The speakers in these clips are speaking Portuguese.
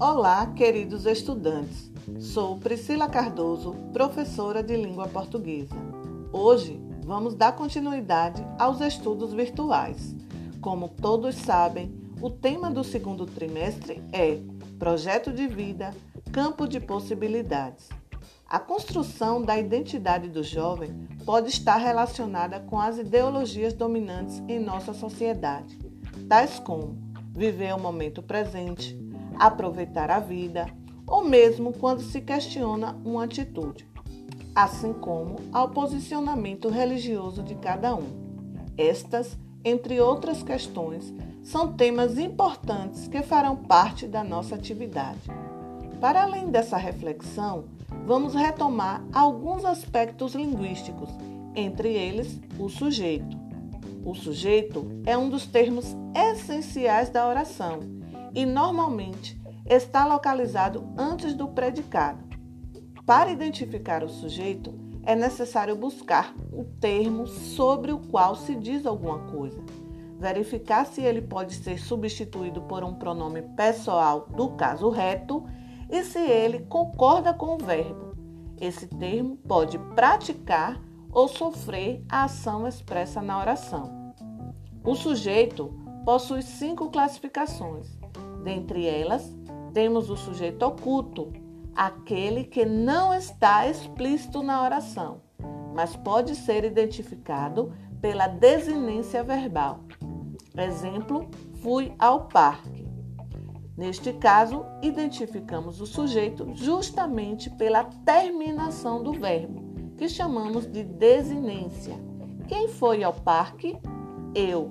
Olá, queridos estudantes. Sou Priscila Cardoso, professora de língua portuguesa. Hoje vamos dar continuidade aos estudos virtuais. Como todos sabem, o tema do segundo trimestre é Projeto de Vida, Campo de Possibilidades. A construção da identidade do jovem pode estar relacionada com as ideologias dominantes em nossa sociedade, tais como viver o momento presente, aproveitar a vida, ou mesmo quando se questiona uma atitude, assim como ao posicionamento religioso de cada um. Estas, entre outras questões, são temas importantes que farão parte da nossa atividade. Para além dessa reflexão, vamos retomar alguns aspectos linguísticos, entre eles o sujeito. O sujeito é um dos termos essenciais da oração e normalmente está localizado antes do predicado. Para identificar o sujeito, é necessário buscar o termo sobre o qual se diz alguma coisa, verificar se ele pode ser substituído por um pronome pessoal do caso reto e se ele concorda com o verbo. Esse termo pode praticar ou sofrer a ação expressa na oração. O sujeito possui cinco classificações. Dentre elas, temos o sujeito oculto, aquele que não está explícito na oração, mas pode ser identificado pela desinência verbal. Exemplo: fui ao parque. Neste caso, identificamos o sujeito justamente pela terminação do verbo, que chamamos de desinência. Quem foi ao parque? Eu.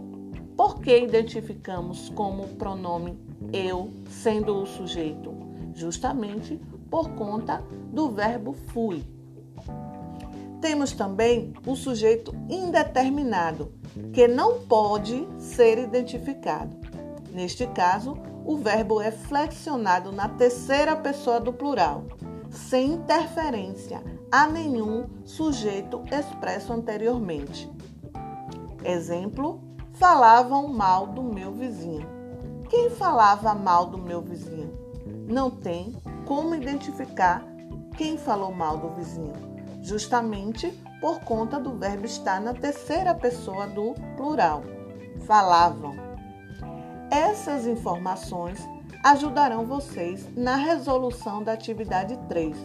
Por que identificamos como pronome eu sendo o sujeito? Justamente por conta do verbo fui. Temos também o sujeito indeterminado, que não pode ser identificado. Neste caso, o verbo é flexionado na terceira pessoa do plural, sem interferência a nenhum sujeito expresso anteriormente. Exemplo: falavam mal do meu vizinho. Quem falava mal do meu vizinho? Não tem como identificar quem falou mal do vizinho, justamente por conta do verbo estar na terceira pessoa do plural. Falavam. Essas informações ajudarão vocês na resolução da atividade 3,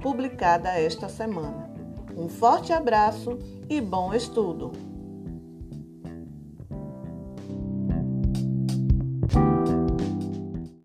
publicada esta semana. Um forte abraço e bom estudo!